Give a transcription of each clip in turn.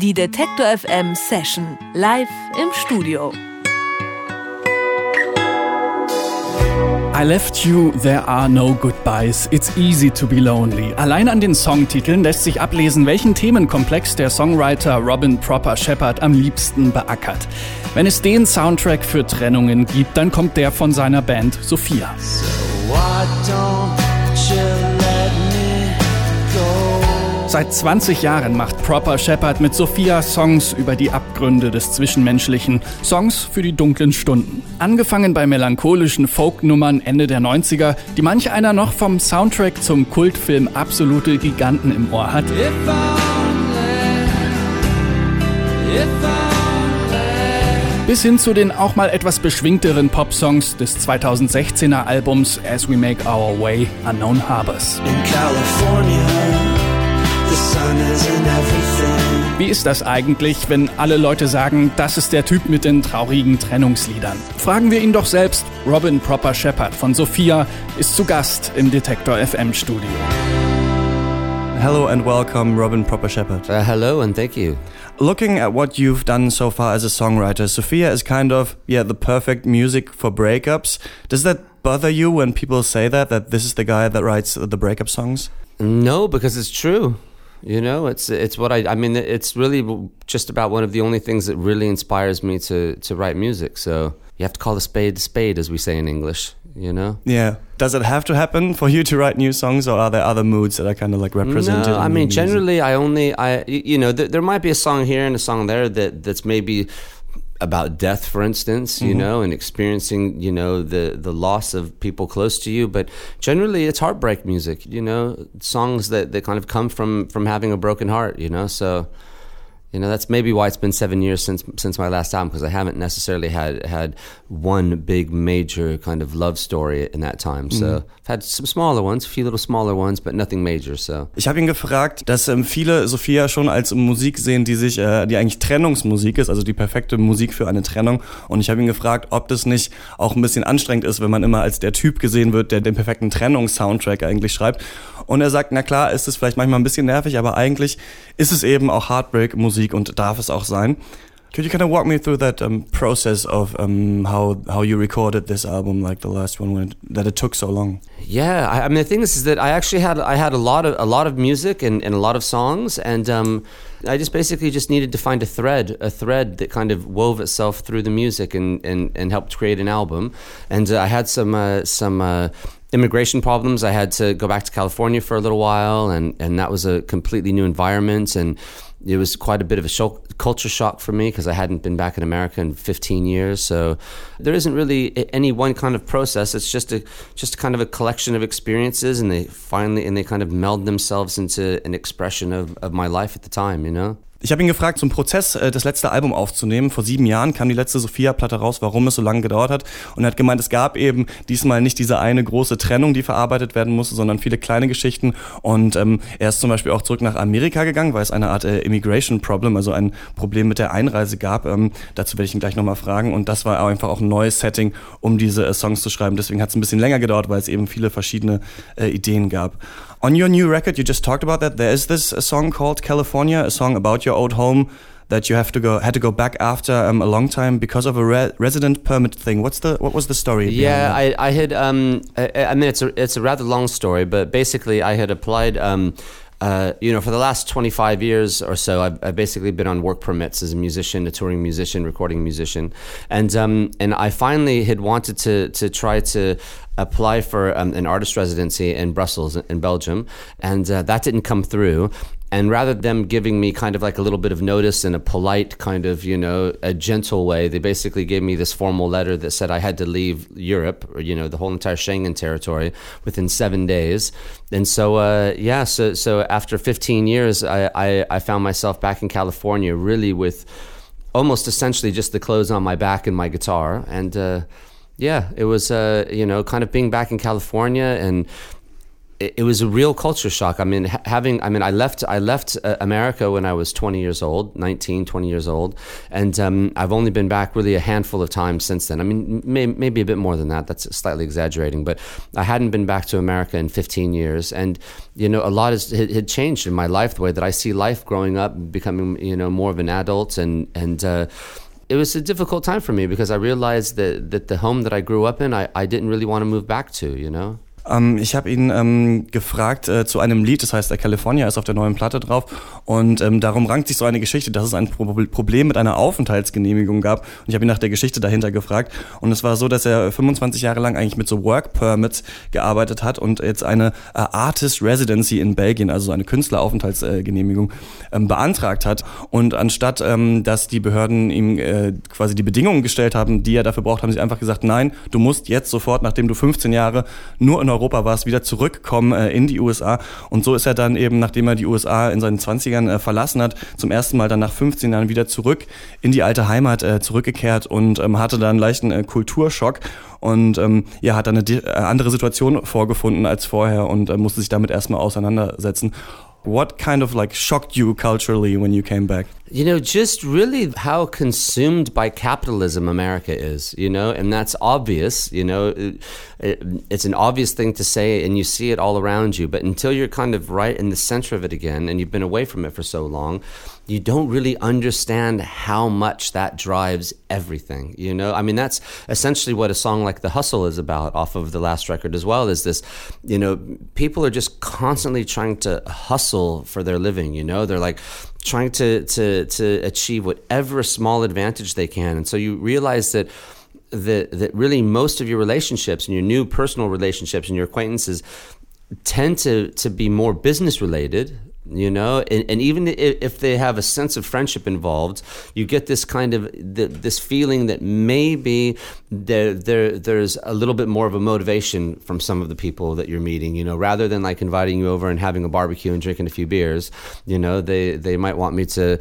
Die Detektor FM Session live im Studio. I left you, there are no goodbyes, it's easy to be lonely. Allein an den Songtiteln lässt sich ablesen, welchen Themenkomplex der Songwriter Robin Proper Shepard am liebsten beackert. Wenn es den Soundtrack für Trennungen gibt, dann kommt der von seiner Band Sophia. Seit 20 Jahren macht Proper Shepard mit Sophia Songs über die Abgründe des Zwischenmenschlichen, Songs für die dunklen Stunden. Angefangen bei melancholischen Folknummern Ende der 90er, die manch einer noch vom Soundtrack zum Kultfilm Absolute Giganten im Ohr hat. bis hin zu den auch mal etwas beschwingteren Popsongs des 2016er Albums As We Make Our Way Unknown Harbors. Wie ist das eigentlich, wenn alle Leute sagen, das ist der Typ mit den traurigen Trennungsliedern? Fragen wir ihn doch selbst. Robin Proper Shepard von Sophia ist zu Gast im Detektor FM Studio. Hello and welcome, Robin Proper Shepard. Uh, hello and thank you. Looking at what you've done so far as a songwriter, Sophia is kind of, yeah, the perfect music for breakups. Does that bother you when people say that, that this is the guy that writes the breakup songs? No, because it's true. You know, it's it's what I I mean. It's really just about one of the only things that really inspires me to to write music. So you have to call a spade a spade, as we say in English. You know. Yeah. Does it have to happen for you to write new songs, or are there other moods that are kind of like represented? No, I mean, generally, I only I you know th- there might be a song here and a song there that that's maybe about death, for instance, you mm-hmm. know, and experiencing, you know, the the loss of people close to you. But generally, it's heartbreak music, you know, songs that that kind of come from from having a broken heart, you know. So you know, that's maybe why it's been seven years since since my last album because I haven't necessarily had had one big major kind of love story in that time. So mhm. I've had some smaller ones, a few little smaller ones, but nothing major. So ich habe ihn gefragt, dass ähm, viele Sophia schon als Musik sehen, die sich, äh, die eigentlich Trennungsmusik ist, also die perfekte Musik für eine Trennung. Und ich habe ihn gefragt, ob das nicht auch ein bisschen anstrengend ist, wenn man immer als der Typ gesehen wird, der den perfekten Trennungssoundtrack eigentlich schreibt. Und er sagt, na klar, ist es vielleicht manchmal ein bisschen nervig, aber eigentlich ist es eben auch Heartbreak-Musik Musik und darf es auch sein. Could you kind of walk me through that um, process of um, how how you recorded this album, like the last one, when it, that it took so long? Yeah, I, I, mean the thing is, is that I actually had I had a lot of a lot of music and, and a lot of songs, and um, I just basically just needed to find a thread, a thread that kind of wove itself through the music and and, and helped create an album. And uh, I had some uh, some. Uh, immigration problems. I had to go back to California for a little while, and, and that was a completely new environment. And it was quite a bit of a shock, culture shock for me because I hadn't been back in America in 15 years. So there isn't really any one kind of process. It's just a just kind of a collection of experiences, and they finally and they kind of meld themselves into an expression of, of my life at the time. You know. Ich habe ihn gefragt, zum Prozess äh, das letzte Album aufzunehmen. Vor sieben Jahren kam die letzte Sophia-Platte raus, warum es so lange gedauert hat. Und er hat gemeint, es gab eben diesmal nicht diese eine große Trennung, die verarbeitet werden musste, sondern viele kleine Geschichten. Und ähm, er ist zum Beispiel auch zurück nach Amerika gegangen, weil es eine Art äh, Immigration Problem, also ein Problem mit der Einreise gab. Ähm, dazu werde ich ihn gleich nochmal fragen. Und das war einfach auch ein neues Setting, um diese äh, Songs zu schreiben. Deswegen hat es ein bisschen länger gedauert, weil es eben viele verschiedene äh, Ideen gab. On your new record, you just talked about that. There is this a song called California, a song about your old home that you have to go had to go back after um, a long time because of a re resident permit thing. What's the what was the story? Yeah, I, I had um, I, I, mean it's a it's a rather long story, but basically I had applied. Um, uh, you know, for the last 25 years or so, I've, I've, basically been on work permits as a musician, a touring musician, recording musician, and um, and I finally had wanted to to try to apply for um, an artist residency in Brussels in Belgium, and uh, that didn't come through. And rather than giving me kind of like a little bit of notice in a polite kind of, you know, a gentle way, they basically gave me this formal letter that said I had to leave Europe or, you know, the whole entire Schengen territory within seven days. And so, uh, yeah, so, so after 15 years, I, I, I found myself back in California really with almost essentially just the clothes on my back and my guitar. And, uh, yeah, it was, uh, you know, kind of being back in California and it, was a real culture shock. I mean, ha- having, I mean, I left, I left uh, America when I was 20 years old, 19, 20 years old. And um, I've only been back really a handful of times since then. I mean, may, maybe a bit more than that. That's slightly exaggerating, but I hadn't been back to America in 15 years. And, you know, a lot has, had changed in my life, the way that I see life growing up, becoming, you know, more of an adult and, and, uh, it was a difficult time for me because I realized that, that the home that I grew up in, I, I didn't really want to move back to, you know? Ähm, ich habe ihn ähm, gefragt äh, zu einem Lied, das heißt, der California ist auf der neuen Platte drauf. Und ähm, darum rankt sich so eine Geschichte, dass es ein Pro Problem mit einer Aufenthaltsgenehmigung gab. Und ich habe ihn nach der Geschichte dahinter gefragt. Und es war so, dass er 25 Jahre lang eigentlich mit so Work Permits gearbeitet hat und jetzt eine äh, Artist Residency in Belgien, also so eine Künstleraufenthaltsgenehmigung, ähm, beantragt hat. Und anstatt, ähm, dass die Behörden ihm äh, quasi die Bedingungen gestellt haben, die er dafür braucht, haben sie einfach gesagt, nein, du musst jetzt sofort, nachdem du 15 Jahre nur in Europa warst, wieder zurückkommen äh, in die USA. Und so ist er dann eben, nachdem er die USA in seinen 20ern äh, verlassen hat, zum ersten Mal dann nach 15 Jahren wieder zurück in die alte Heimat äh, zurückgekehrt und ähm, hatte dann einen leichten äh, Kulturschock und ähm, ja, hat dann eine äh, andere Situation vorgefunden als vorher und äh, musste sich damit erstmal auseinandersetzen. What kind of like shocked you culturally when you came back? You know, just really how consumed by capitalism America is, you know, and that's obvious, you know, it, it, it's an obvious thing to say and you see it all around you, but until you're kind of right in the center of it again and you've been away from it for so long, you don't really understand how much that drives everything, you know? I mean, that's essentially what a song like The Hustle is about off of the last record as well, is this, you know, people are just constantly trying to hustle for their living, you know? They're like, trying to to to achieve whatever small advantage they can, and so you realize that that that really most of your relationships and your new personal relationships and your acquaintances tend to to be more business related you know? And, and even if they have a sense of friendship involved you get this kind of this feeling that maybe there, there there's a little bit more of a motivation from some of the people that you're meeting you know? Rather than like inviting you over and having a barbecue and drinking a few beers you know they they might want me to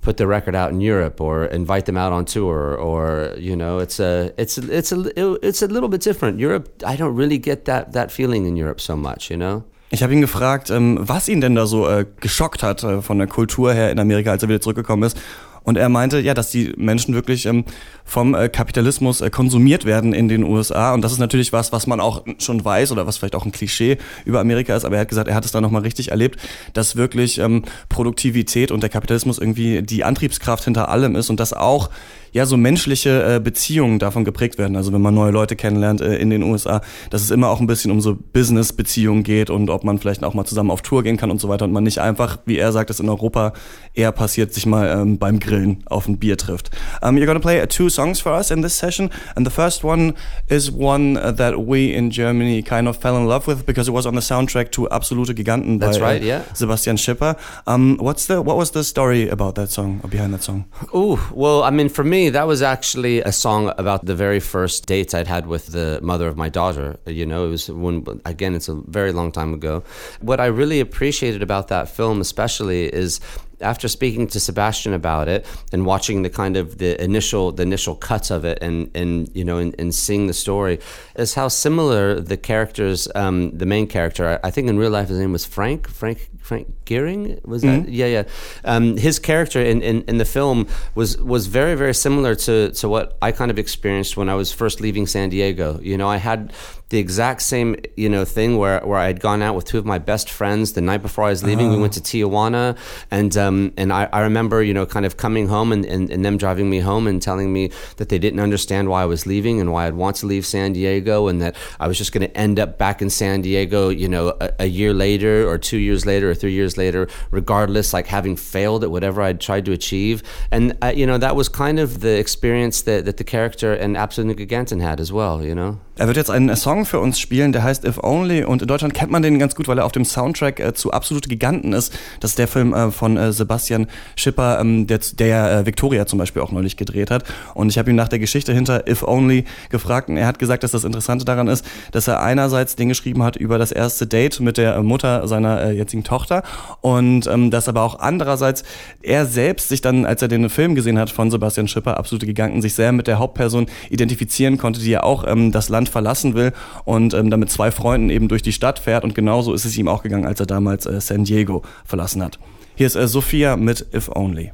put the record out in Europe or invite them out on tour or you know it's a it's a, it's a it's a little bit different. Europe I don't really get that that feeling in Europe so much you know Ich habe ihn gefragt, ähm, was ihn denn da so äh, geschockt hat äh, von der Kultur her in Amerika, als er wieder zurückgekommen ist. Und er meinte, ja, dass die Menschen wirklich ähm, vom äh, Kapitalismus äh, konsumiert werden in den USA. Und das ist natürlich was, was man auch schon weiß oder was vielleicht auch ein Klischee über Amerika ist. Aber er hat gesagt, er hat es da nochmal richtig erlebt, dass wirklich ähm, Produktivität und der Kapitalismus irgendwie die Antriebskraft hinter allem ist und dass auch ja so menschliche äh, Beziehungen davon geprägt werden. Also wenn man neue Leute kennenlernt äh, in den USA, dass es immer auch ein bisschen um so Business-Beziehungen geht und ob man vielleicht auch mal zusammen auf Tour gehen kann und so weiter und man nicht einfach, wie er sagt, es in Europa eher passiert, sich mal ähm, beim Grillen auf ein Bier trifft. Um, you're gonna play uh, two songs for us in this session, and the first one is one uh, that we in Germany kind of fell in love with because it was on the soundtrack to Absolute Giganten That's by right, uh, yeah. Sebastian Schipper. Um, what's the what was the story about that song or behind that song? Oh well, I mean, for me, that was actually a song about the very first dates I'd had with the mother of my daughter. You know, it was when again, it's a very long time ago. What I really appreciated about that film, especially, is after speaking to Sebastian about it and watching the kind of the initial the initial cuts of it and and you know and, and seeing the story is how similar the characters um, the main character I, I, think in real life his name was Frank Frank Frank Giering? Was that mm-hmm. yeah yeah. Um, his character in, in, in the film was was very very similar to to what I kind of experienced when I was first leaving San Diego. You know I had the exact same you know thing where where I had gone out with two of my best friends the night before I was leaving. We went to Tijuana, and um, and I, I remember you know kind of coming home and, and, and them driving me home and telling me that they didn't understand why I was leaving and why I'd want to leave San Diego and that I was just going to end up back in San Diego you know a, a year later or two years later or three years later, regardless, like having failed at whatever I'd tried to achieve. And uh, you know that was kind of the experience that, that the character and Absolute Giganten had as well. You know. Er wird jetzt einen Song für uns spielen, der heißt If Only und in Deutschland kennt man den ganz gut, weil er auf dem Soundtrack äh, zu Absolute Giganten ist. Das ist der Film äh, von äh, Sebastian Schipper, ähm, der, der äh, Victoria zum Beispiel auch neulich gedreht hat. Und ich habe ihn nach der Geschichte hinter If Only gefragt und er hat gesagt, dass das Interessante daran ist, dass er einerseits den geschrieben hat über das erste Date mit der Mutter seiner äh, jetzigen Tochter und ähm, dass aber auch andererseits er selbst sich dann, als er den Film gesehen hat von Sebastian Schipper, absolute Giganten, sich sehr mit der Hauptperson identifizieren konnte, die ja auch ähm, das Land verlassen will und ähm, dann mit zwei Freunden eben durch die Stadt fährt und genauso ist es ihm auch gegangen, als er damals äh, San Diego verlassen hat. Hier ist äh, Sophia mit If Only.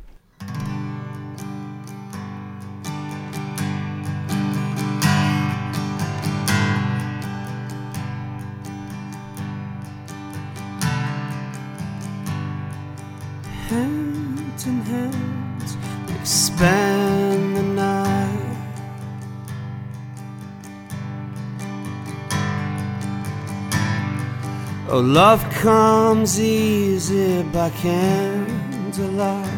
Oh, love comes easy by candlelight.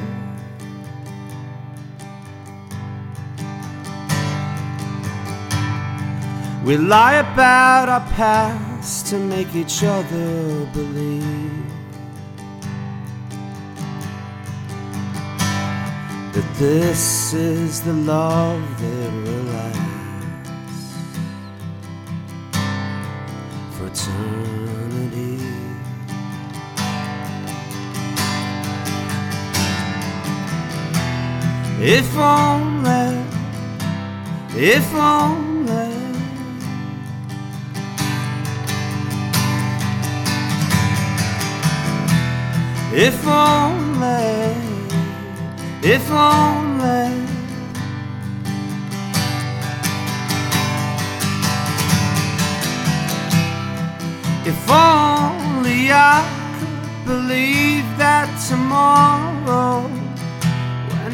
We lie about our past to make each other believe that this is the love that will last for eternity. If only, if only. If only, if only. If only I could believe that tomorrow,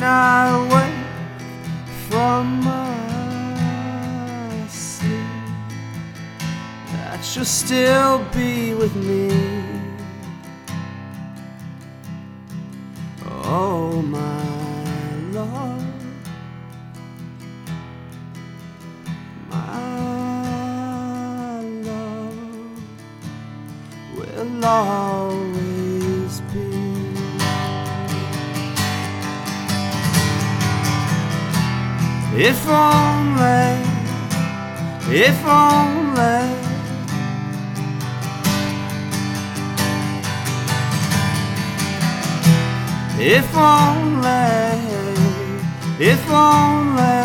I wake from my sleep, that you'll still be with me. Oh, my love, If only, if only. If only, if only.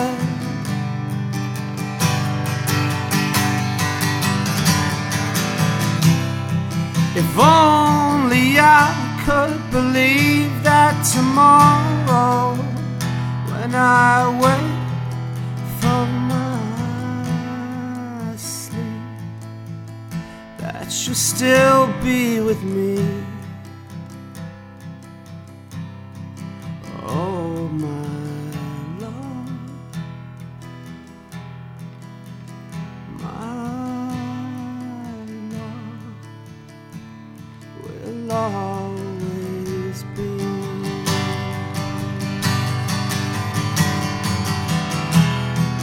If only I could believe that tomorrow, when I wake you'll still be with me. Oh, my love, my love will always be.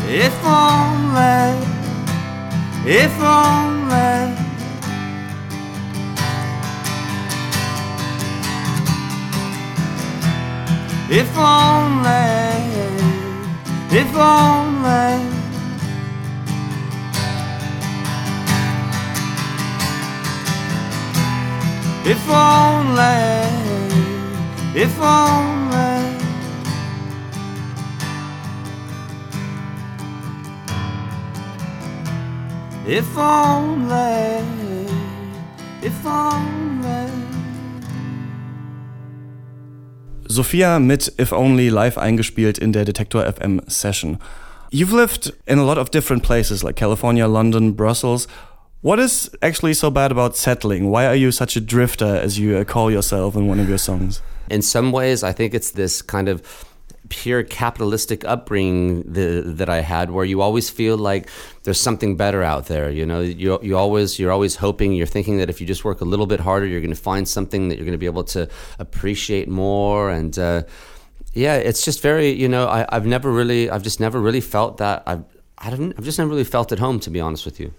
If only, if only. If only, if only. If only, if only. If only, if only. Sophia mit If Only live eingespielt in der Detektor FM Session. You've lived in a lot of different places like California, London, Brussels. What is actually so bad about settling? Why are you such a drifter as you call yourself in one of your songs? in some ways, I think it's this kind of pure capitalistic upbringing the, that I had, where you always feel like there's something better out there. You know, you you always you're always hoping, you're thinking that if you just work a little bit harder, you're going to find something that you're going to be able to appreciate more. And uh, yeah, it's just very, you know, I, I've never really, I've just never really felt that. I've I don't, I've just never really felt at home, to be honest with you.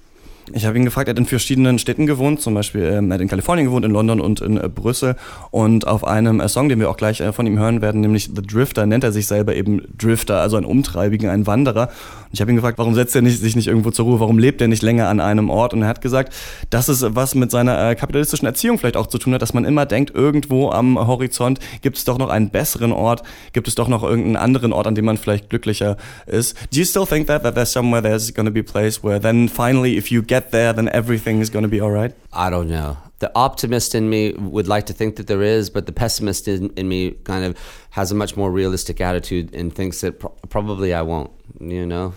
Ich habe ihn gefragt, er hat in verschiedenen Städten gewohnt, zum Beispiel ähm, er hat in Kalifornien gewohnt, in London und in äh, Brüssel. Und auf einem äh, Song, den wir auch gleich äh, von ihm hören werden, nämlich The Drifter, nennt er sich selber eben Drifter, also ein Umtreibigen, ein Wanderer. Und ich habe ihn gefragt, warum setzt er nicht, sich nicht irgendwo zur Ruhe, warum lebt er nicht länger an einem Ort? Und er hat gesagt, dass es was mit seiner äh, kapitalistischen Erziehung vielleicht auch zu tun hat, dass man immer denkt, irgendwo am Horizont gibt es doch noch einen besseren Ort, gibt es doch noch irgendeinen anderen Ort, an dem man vielleicht glücklicher ist. Do you still think that, that there's somewhere there's to be a place where then finally, if you get there, then everything is going to be all right? I don't know. The optimist in me would like to think that there is, but the pessimist in, in me kind of has a much more realistic attitude and thinks that pro- probably I won't. You know,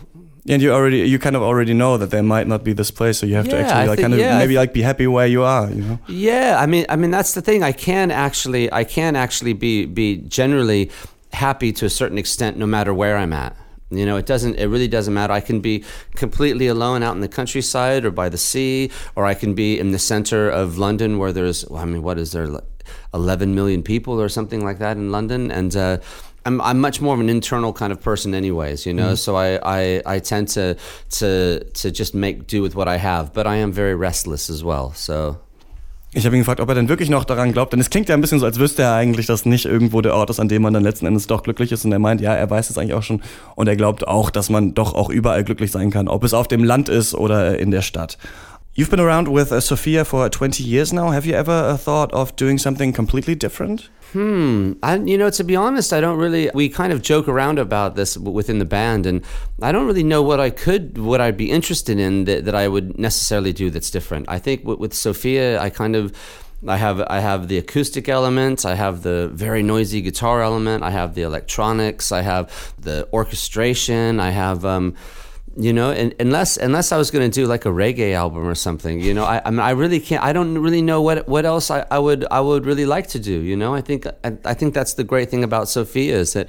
And you already, you kind of already know that there might not be this place, so you have to actually like think- kind of yeah, maybe like be happy where you are, you know? Yeah, I mean, I mean that's the thing. I can actually, I can actually be be generally happy to a certain extent, no matter where I'm at. You know, it doesn't. It really doesn't matter. I can be completely alone out in the countryside or by the sea, or I can be in the center of London where there's. Well, I mean, what is there? 11 million people or something like that in London, and. Uh, I'm, I'm much more of an internal kind of person, anyways. You know, so I, I, I tend to to to just make do with what I have, but I am very restless as well. So Ich habe ihn gefragt, ob er denn wirklich noch daran glaubt, denn es klingt ja ein bisschen so, als wüsste er eigentlich, dass nicht irgendwo der Ort ist, an dem man dann letzten Endes doch glücklich ist. Und er meint, ja, er weiß es eigentlich auch schon. Und er glaubt auch, dass man doch auch überall glücklich sein kann, ob es auf dem Land ist oder in der Stadt. You've been around with uh, Sophia for 20 years now. Have you ever uh, thought of doing something completely different? Hmm. I, you know, to be honest, I don't really. We kind of joke around about this within the band, and I don't really know what I could, what I'd be interested in that, that I would necessarily do that's different. I think with, with Sophia, I kind of. I have I have the acoustic element, I have the very noisy guitar element, I have the electronics, I have the orchestration, I have um, you know, and, unless unless I was going to do like a reggae album or something, you know, I, I mean, I really can't. I don't really know what what else I, I would I would really like to do. You know, I think I, I think that's the great thing about Sophia is that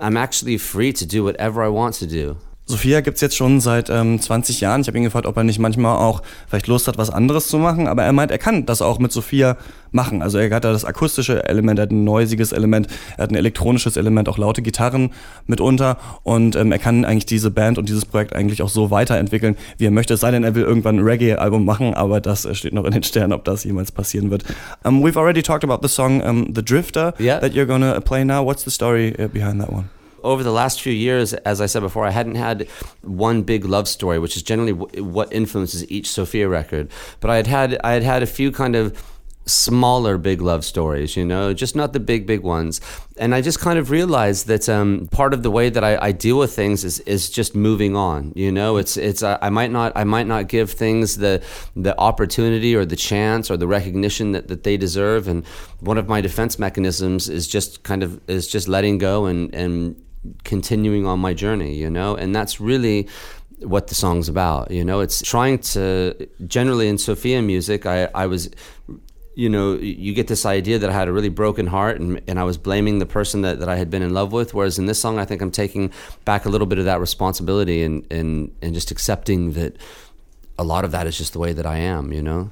I'm actually free to do whatever I want to do. Sophia gibt's jetzt schon seit ähm, 20 Jahren. Ich habe ihn gefragt, ob er nicht manchmal auch vielleicht Lust hat, was anderes zu machen. Aber er meint, er kann das auch mit Sophia machen. Also er hat da das akustische Element, er hat ein neusiges Element, er hat ein elektronisches Element, auch laute Gitarren mitunter. Und ähm, er kann eigentlich diese Band und dieses Projekt eigentlich auch so weiterentwickeln, wie er möchte. Es sei denn, er will irgendwann ein Reggae-Album machen, aber das äh, steht noch in den Sternen, ob das jemals passieren wird. Um, we've already talked about the song um, The Drifter Yeah. that you're gonna play now. What's the story uh, behind that one? Over the last few years, as I said before, I hadn't had one big love story, which is generally what influences each Sophia record. But I had had I had had a few kind of smaller big love stories, you know, just not the big big ones. And I just kind of realized that um, part of the way that I, I deal with things is, is just moving on. You know, it's it's I I might not I might not give things the the opportunity or the chance or the recognition that, that they deserve. And one of my defense mechanisms is just kind of is just letting go and and continuing on my journey, you know? And that's really what the song's about, you know? It's trying to, generally in Sophia music, I, I was, you know, you get this idea that I had a really broken heart and, and I was blaming the person that, that I had been in love with. Whereas in this song, I think I'm taking back a little bit of that responsibility and, and, and just accepting that a lot of that is just the way that I am, you know?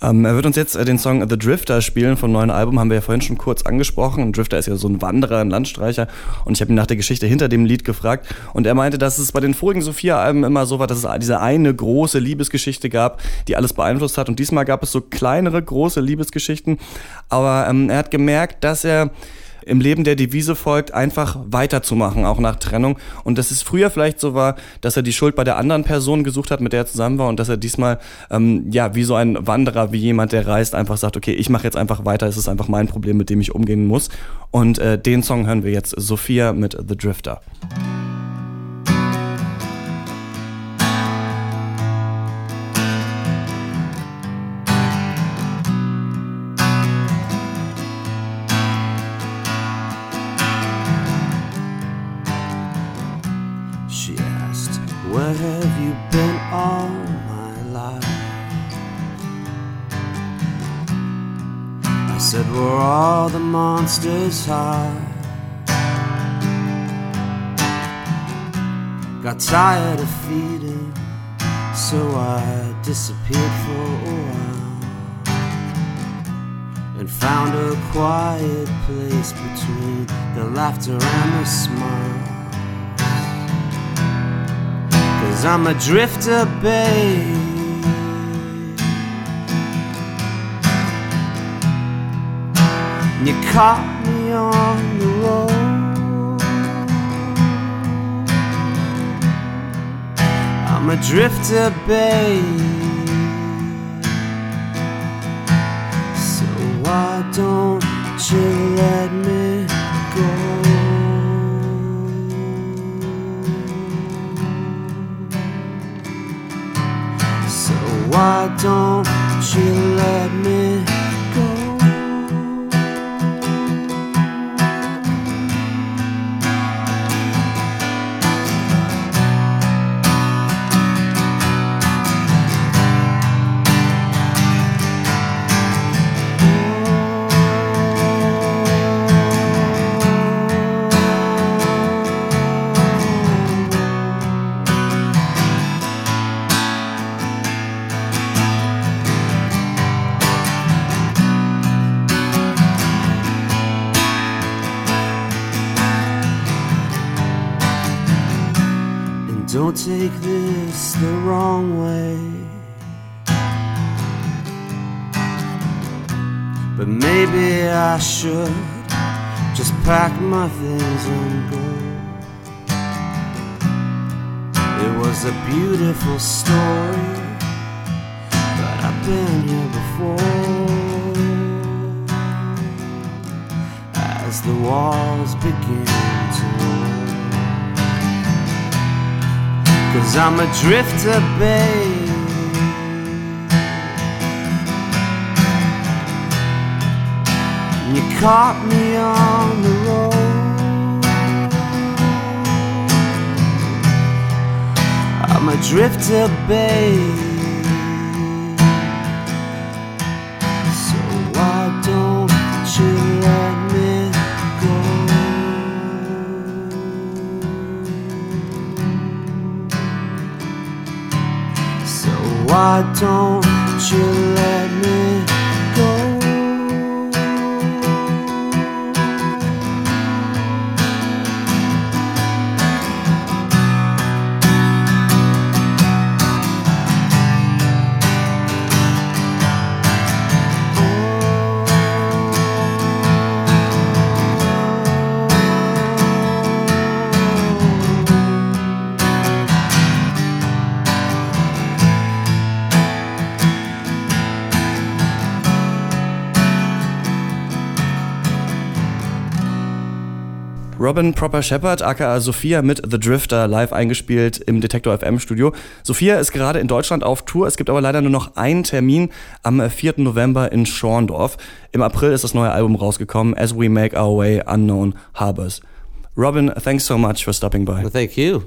Ähm, er wird uns jetzt äh, den Song The Drifter spielen vom neuen Album, haben wir ja vorhin schon kurz angesprochen. Ein Drifter ist ja so ein Wanderer, ein Landstreicher. Und ich habe ihn nach der Geschichte hinter dem Lied gefragt. Und er meinte, dass es bei den vorigen Sophia-Alben immer so war, dass es diese eine große Liebesgeschichte gab, die alles beeinflusst hat. Und diesmal gab es so kleinere, große Liebesgeschichten. Aber ähm, er hat gemerkt, dass er im Leben der Devise folgt, einfach weiterzumachen, auch nach Trennung. Und dass es früher vielleicht so war, dass er die Schuld bei der anderen Person gesucht hat, mit der er zusammen war und dass er diesmal, ähm, ja, wie so ein Wanderer, wie jemand, der reist, einfach sagt, okay, ich mache jetzt einfach weiter, es ist einfach mein Problem, mit dem ich umgehen muss. Und äh, den Song hören wir jetzt, Sophia mit The Drifter. Monsters. Got tired of feeding, so I disappeared for a while and found a quiet place between the laughter and the smile. Cause I'm a drifter, babe. You caught me on the road. I'm a drifter, babe. So why don't you let me go? So why don't you let me don't take this the wrong way. But maybe I should just pack my things and go. It was a beautiful story, but I've been here before. As the walls begin to roll. Cause I'm a drifter, babe. And you caught me on the road. I'm a drifter, babe. Why don't you let me Robin Proper Shepard, aka Sophia mit The Drifter, live eingespielt im Detektor FM Studio. Sophia ist gerade in Deutschland auf Tour. Es gibt aber leider nur noch einen Termin am 4. November in Schorndorf. Im April ist das neue Album rausgekommen, As We Make Our Way Unknown Harbors. Robin, thanks so much for stopping by. Well, thank you.